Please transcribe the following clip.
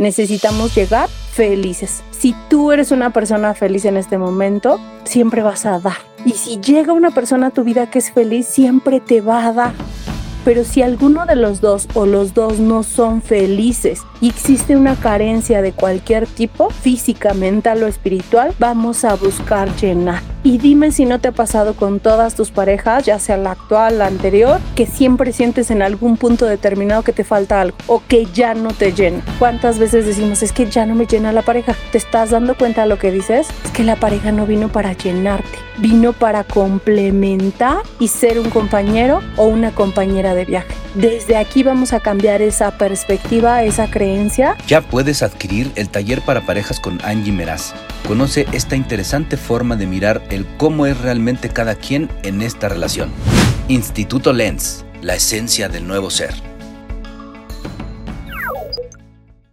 necesitamos llegar felices. Si tú eres una persona feliz en este momento, siempre vas a dar. Y si llega una persona a tu vida que es feliz, siempre te va a dar. Pero si alguno de los dos o los dos no son felices y existe una carencia de cualquier tipo, física, mental o espiritual, vamos a buscar llenar. Y dime si no te ha pasado con todas tus parejas, ya sea la actual, la anterior, que siempre sientes en algún punto determinado que te falta algo o que ya no te llena. ¿Cuántas veces decimos es que ya no me llena la pareja? ¿Te estás dando cuenta de lo que dices? Es que la pareja no vino para llenarte, vino para complementar y ser un compañero o una compañera de viaje. Desde aquí vamos a cambiar esa perspectiva, esa creencia. Ya puedes adquirir el taller para parejas con Angie Meraz. Conoce esta interesante forma de mirar el cómo es realmente cada quien en esta relación. Instituto Lens, la esencia del nuevo ser.